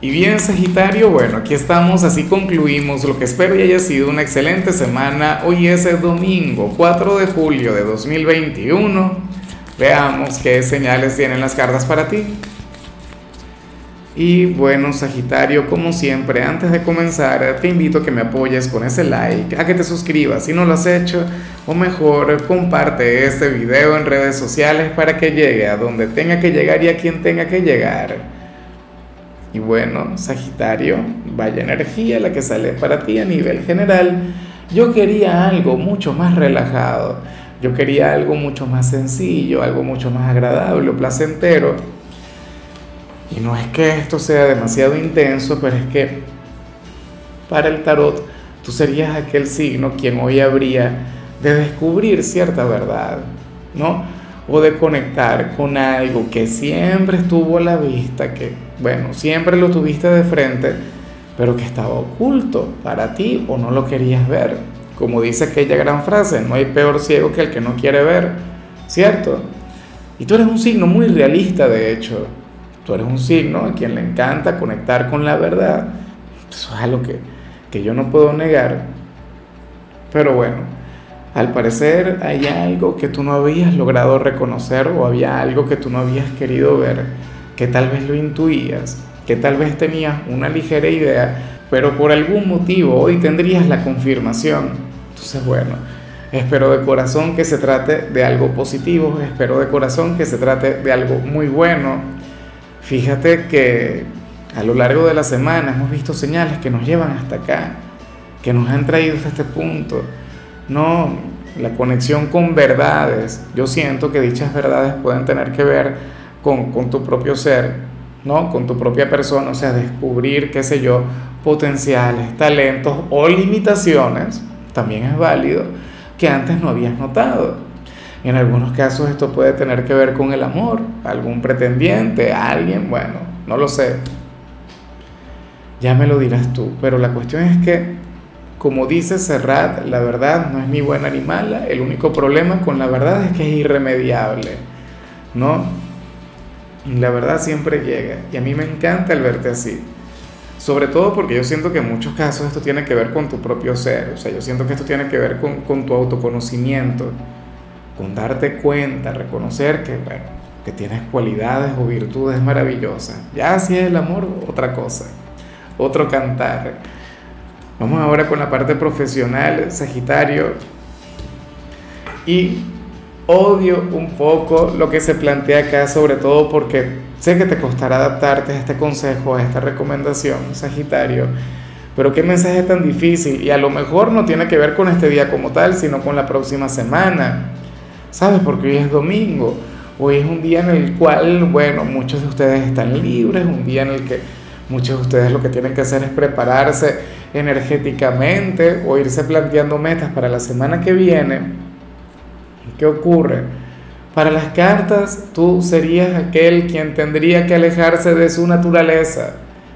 Y bien Sagitario, bueno, aquí estamos, así concluimos lo que espero y haya sido una excelente semana. Hoy es el domingo 4 de julio de 2021. Veamos qué señales tienen las cartas para ti. Y bueno Sagitario, como siempre, antes de comenzar, te invito a que me apoyes con ese like, a que te suscribas si no lo has hecho, o mejor, comparte este video en redes sociales para que llegue a donde tenga que llegar y a quien tenga que llegar. Y bueno, Sagitario, vaya energía la que sale para ti a nivel general. Yo quería algo mucho más relajado. Yo quería algo mucho más sencillo, algo mucho más agradable, placentero. Y no es que esto sea demasiado intenso, pero es que para el tarot tú serías aquel signo quien hoy habría de descubrir cierta verdad, ¿no? O de conectar con algo que siempre estuvo a la vista, que bueno, siempre lo tuviste de frente, pero que estaba oculto para ti o no lo querías ver. Como dice aquella gran frase, no hay peor ciego que el que no quiere ver, ¿cierto? Y tú eres un signo muy realista, de hecho. Tú eres un signo a quien le encanta conectar con la verdad. Eso es algo que, que yo no puedo negar. Pero bueno, al parecer hay algo que tú no habías logrado reconocer o había algo que tú no habías querido ver que tal vez lo intuías, que tal vez tenías una ligera idea, pero por algún motivo hoy tendrías la confirmación. Entonces, bueno, espero de corazón que se trate de algo positivo, espero de corazón que se trate de algo muy bueno. Fíjate que a lo largo de la semana hemos visto señales que nos llevan hasta acá, que nos han traído hasta este punto. No, la conexión con verdades. Yo siento que dichas verdades pueden tener que ver con, tu propio ser, ¿no? Con tu propia persona, o sea, descubrir, qué sé yo, potenciales, talentos o limitaciones, también es válido, que antes no habías notado. En algunos casos esto puede tener que ver con el amor, algún pretendiente, alguien, bueno, no lo sé. Ya me lo dirás tú, pero la cuestión es que, como dice Serrat, la verdad no es mi buena ni mala, el único problema con la verdad es que es irremediable, ¿no? la verdad siempre llega. Y a mí me encanta el verte así. Sobre todo porque yo siento que en muchos casos esto tiene que ver con tu propio ser. O sea, yo siento que esto tiene que ver con, tu autoconocimiento, con darte cuenta, reconocer que, bueno, que tienes cualidades o virtudes maravillosas. Ya si es el amor, otra cosa, otro cantar. Vamos ahora con la parte profesional, Sagitario. Y odio un poco lo que se plantea acá, sobre todo porque sé que te costará adaptarte a este consejo, a esta recomendación, Sagitario. Pero qué mensaje tan difícil y a lo mejor no tiene que ver con este día como tal, sino con la próxima semana. ¿Sabes? Porque hoy es domingo. Hoy es un día en el cual, bueno, muchos de ustedes están libres, un día en el que muchos de ustedes lo que tienen que hacer es prepararse energéticamente o irse planteando metas para la semana que viene ¿Qué ocurre? Para las cartas, tú serías aquel quien tendría que alejarse de su naturaleza,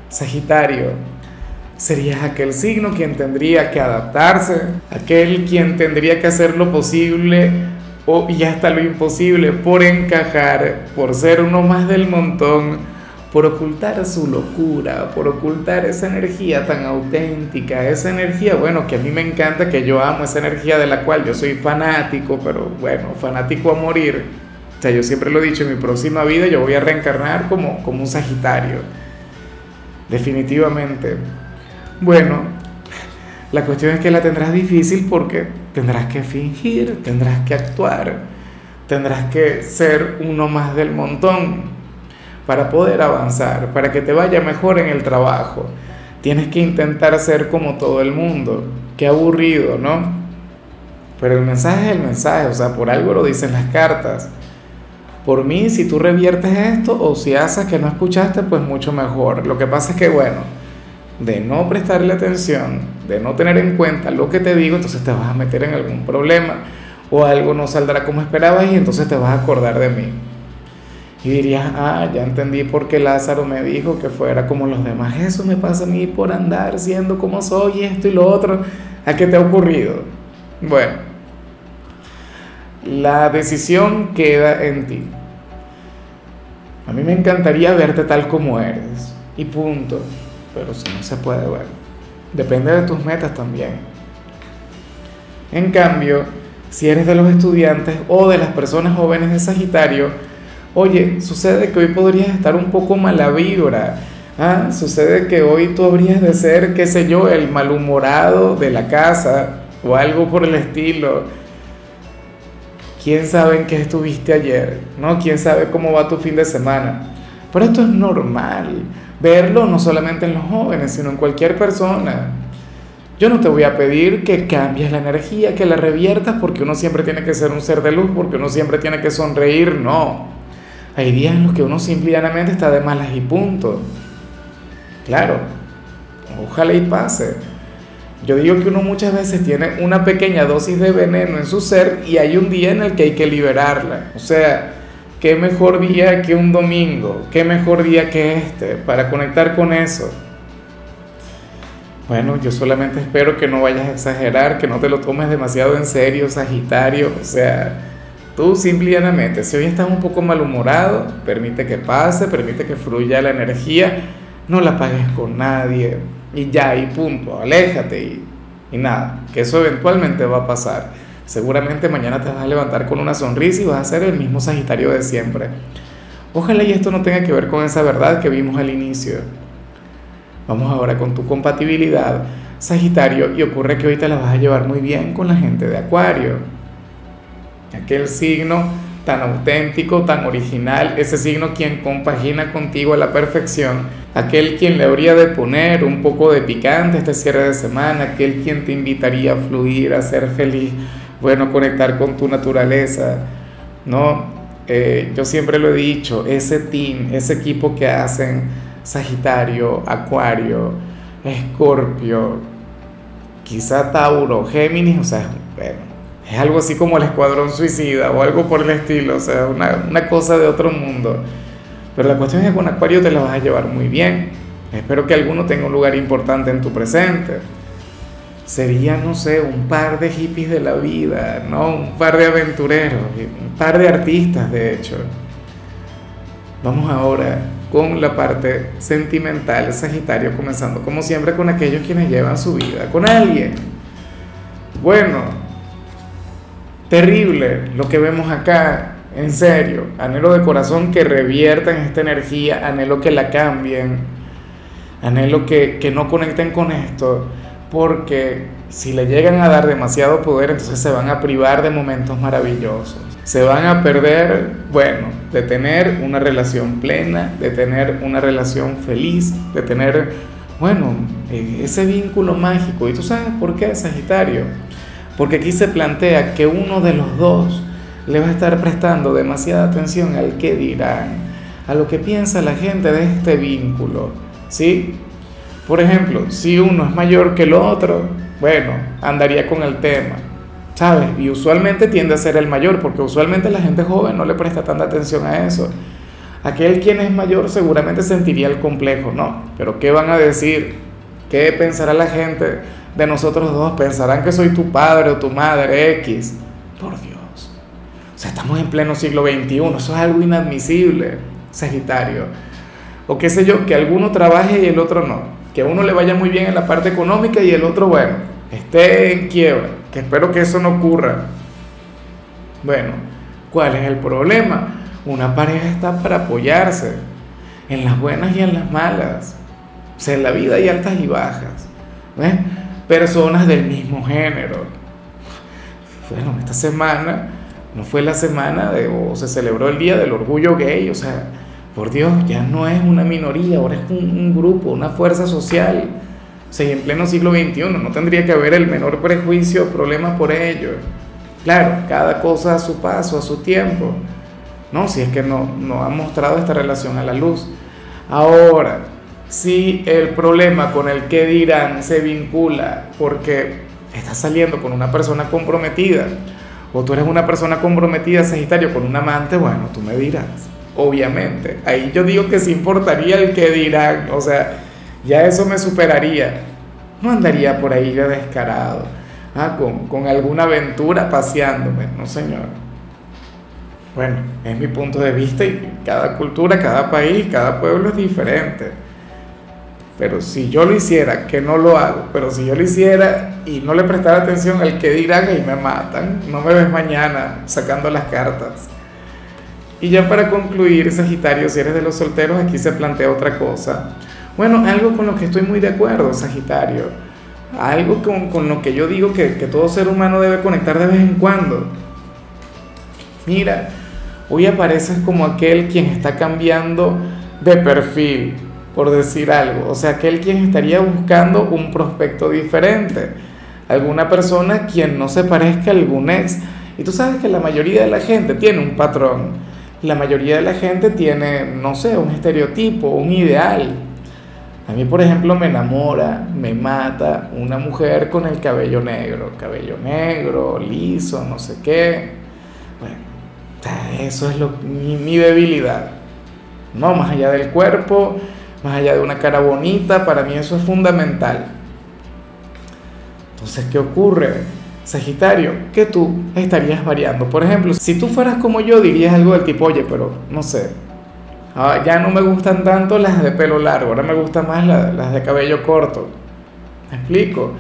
Sagitario. Serías aquel signo quien tendría que adaptarse, aquel quien tendría que hacer lo posible o y hasta lo imposible por encajar, por ser uno más del montón por ocultar su locura, por ocultar esa energía tan auténtica, esa energía, bueno, que a mí me encanta, que yo amo, esa energía de la cual yo soy fanático, pero bueno, fanático a morir. O sea, yo siempre lo he dicho, en mi próxima vida yo voy a reencarnar como, como un Sagitario. Definitivamente. Bueno, la cuestión es que la tendrás difícil porque tendrás que fingir, tendrás que actuar, tendrás que ser uno más del montón para poder avanzar, para que te vaya mejor en el trabajo. Tienes que intentar ser como todo el mundo. Qué aburrido, ¿no? Pero el mensaje es el mensaje, o sea, por algo lo dicen las cartas. Por mí, si tú reviertes esto o si haces que no escuchaste, pues mucho mejor. Lo que pasa es que, bueno, de no prestarle atención, de no tener en cuenta lo que te digo, entonces te vas a meter en algún problema o algo no saldrá como esperabas y entonces te vas a acordar de mí. Y dirías, ah, ya entendí por qué Lázaro me dijo que fuera como los demás. Eso me pasa a mí por andar siendo como soy, esto y lo otro. ¿A qué te ha ocurrido? Bueno, la decisión queda en ti. A mí me encantaría verte tal como eres. y punto. Pero si no se puede, bueno, depende de tus metas también. En cambio, si eres de los estudiantes o de las personas jóvenes de Sagitario, oye, sucede que hoy podrías estar un poco mala vibra. ¿ah? Sucede que hoy tú habrías de ser, qué sé yo, el malhumorado de la casa o algo por el estilo. ¿Quién sabe en qué estuviste ayer? ¿No? ¿Quién sabe cómo va tu fin de semana? Pero esto es normal. Verlo no solamente en los jóvenes, sino en cualquier persona. Yo no te voy a pedir que cambies la energía, que la reviertas, porque uno siempre tiene que ser un ser de luz, porque uno siempre tiene que sonreír. No. Hay días en los que uno simplemente está de malas y punto. Claro, ojalá y pase. Yo digo que uno muchas veces tiene una pequeña dosis de veneno en su ser y hay un día en el que hay que liberarla. O sea, qué mejor día que un domingo, qué mejor día que este para conectar con eso. Bueno, yo solamente espero que no vayas a exagerar, que no te lo tomes demasiado en serio, Sagitario. O sea, tú simplemente, si hoy estás un poco malhumorado, permite que pase, permite que fluya la energía, no la pagues con nadie. Y ya, y punto, aléjate y, y nada, que eso eventualmente va a pasar. Seguramente mañana te vas a levantar con una sonrisa y vas a ser el mismo Sagitario de siempre. Ojalá y esto no tenga que ver con esa verdad que vimos al inicio Vamos ahora con tu compatibilidad, Sagitario, y ocurre que hoy te la vas a llevar muy bien con la gente de Acuario. Aquel signo tan auténtico, tan original, ese signo quien compagina contigo a la perfección, aquel quien le habría de poner un poco de picante este cierre de semana, aquel quien te invitaría a fluir, a ser feliz, bueno, conectar con tu naturaleza, ¿no? Eh, yo siempre lo he dicho, ese team, ese equipo que hacen Sagitario, Acuario, Escorpio, quizá Tauro, Géminis, o sea, es algo así como el Escuadrón Suicida o algo por el estilo, o sea, una, una cosa de otro mundo. Pero la cuestión es que con Acuario te la vas a llevar muy bien. Espero que alguno tenga un lugar importante en tu presente. Sería, no sé, un par de hippies de la vida, ¿no? Un par de aventureros, un par de artistas, de hecho. Vamos ahora con la parte sentimental Sagitario, comenzando como siempre con aquellos quienes llevan su vida con alguien. Bueno, terrible lo que vemos acá, en serio. Anhelo de corazón que reviertan esta energía, anhelo que la cambien, anhelo que, que no conecten con esto, porque si le llegan a dar demasiado poder, entonces se van a privar de momentos maravillosos se van a perder, bueno, de tener una relación plena, de tener una relación feliz, de tener, bueno, eh, ese vínculo mágico. ¿Y tú sabes por qué, Sagitario? Porque aquí se plantea que uno de los dos le va a estar prestando demasiada atención al que dirán, a lo que piensa la gente de este vínculo, ¿sí? Por ejemplo, si uno es mayor que el otro, bueno, andaría con el tema ¿sabes? Y usualmente tiende a ser el mayor, porque usualmente la gente joven no le presta tanta atención a eso. Aquel quien es mayor seguramente sentiría el complejo, ¿no? Pero ¿qué van a decir? ¿Qué pensará la gente de nosotros dos? ¿Pensarán que soy tu padre o tu madre X? Por Dios. O sea, estamos en pleno siglo XXI, eso es algo inadmisible, Sagitario. O qué sé yo, que alguno trabaje y el otro no. Que a uno le vaya muy bien en la parte económica y el otro, bueno, esté en quiebra que espero que eso no ocurra. Bueno, ¿cuál es el problema? Una pareja está para apoyarse en las buenas y en las malas. O sea, en la vida hay altas y bajas. ¿ves? Personas del mismo género. Bueno, esta semana no fue la semana de, o se celebró el Día del Orgullo Gay, o sea, por Dios, ya no es una minoría, ahora es un, grupo, una fuerza social o sea, en pleno siglo XXI no tendría que haber el menor prejuicio o problema por ello. Claro, cada cosa a su paso, a su tiempo. No, si es que no, no ha mostrado esta relación a la luz. Ahora, si el problema con el que dirán se vincula porque estás saliendo con una persona comprometida o tú eres una persona comprometida, Sagitario, con un amante, bueno, tú me dirás, obviamente. Ahí yo digo que sí importaría el que dirán, o sea, ya eso me superaría. No andaría por ahí de descarado, ah, con, con alguna aventura paseándome, no señor. Bueno, es mi punto de vista y cada cultura, cada país, cada pueblo es diferente. Pero si yo lo hiciera, que no lo hago, pero si yo lo hiciera y no le prestara atención al que dirán y me matan, no me ves mañana sacando las cartas. Y ya para concluir, Sagitario, si eres de los solteros, aquí se plantea otra cosa. Bueno, algo con lo que estoy muy de acuerdo, Sagitario. Algo con, con lo que yo digo que, que todo ser humano debe conectar de vez en cuando. Mira, hoy apareces como aquel quien está cambiando de perfil, por decir algo. O sea, aquel quien estaría buscando un prospecto diferente. Alguna persona quien no se parezca a algún ex. Y tú sabes que la mayoría de la gente tiene un patrón. La mayoría de la gente tiene, no sé, un estereotipo, un ideal. A mí, por ejemplo, me enamora, me mata una mujer con el cabello negro. Cabello negro, liso, no sé qué. Bueno, eso es lo, mi, mi debilidad. No, más allá del cuerpo, más allá de una cara bonita, para mí eso es fundamental. Entonces, ¿qué ocurre? Sagitario, que tú estarías variando. Por ejemplo, si tú fueras como yo, dirías algo del tipo, oye, pero no sé, ah, ya no me gustan tanto las de pelo largo, ahora me gustan más las, las de cabello corto. ¿Me explico?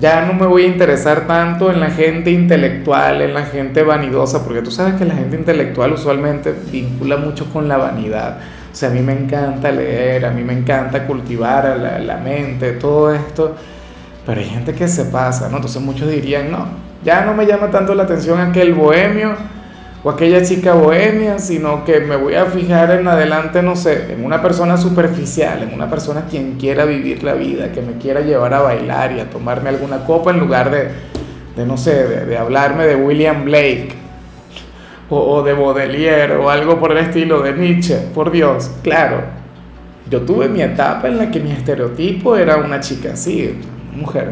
Ya no me voy a interesar tanto en la gente intelectual, en la gente vanidosa, porque tú sabes que la gente intelectual usualmente vincula mucho con la vanidad. O sea, a mí me encanta leer, a mí me encanta cultivar la, la mente, todo esto, pero hay gente que se pasa, ¿no? Entonces muchos dirían, no, ya no me llama tanto la atención aquel bohemio o aquella chica bohemia, sino que me voy a fijar en adelante, no sé, en una persona superficial, en una persona quien quiera vivir la vida, que me quiera llevar a bailar y a tomarme alguna copa en lugar de, de no sé, de, de hablarme de William Blake o, de Baudelaire o algo por el estilo de Nietzsche, por Dios, claro. Yo tuve mi etapa en la que mi estereotipo era una chica así, mujer.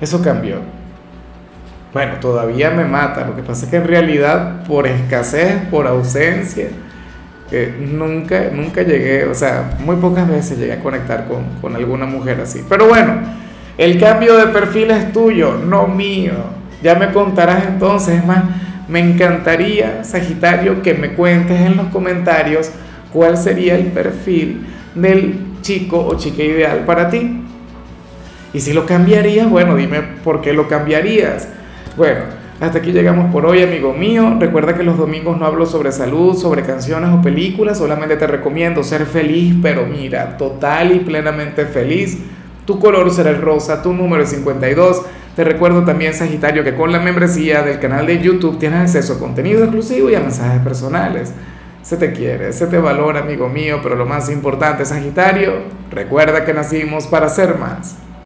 Eso cambió. Bueno, todavía me mata. Lo que pasa es que en realidad, por escasez, por ausencia, nunca, nunca llegué, o sea, muy pocas veces llegué a conectar con, con alguna mujer así. Pero bueno, el cambio de perfil es tuyo, no mío. Ya me contarás entonces, es más me encantaría, Sagitario, que me cuentes en los comentarios cuál sería el perfil del chico o chica ideal para ti. Y si lo cambiarías, bueno, dime por qué lo cambiarías. Bueno, hasta aquí llegamos por hoy, amigo mío. Recuerda que los domingos no hablo sobre salud, sobre canciones o películas, solamente te recomiendo ser feliz, pero mira, total y plenamente feliz. Tu color será el rosa, tu número es 52. Te recuerdo también, Sagitario, que con la membresía del canal de YouTube tienes acceso a contenido exclusivo y a mensajes personales. Se te quiere, se te valora, amigo mío, pero lo más importante, Sagitario, recuerda que nacimos para ser más.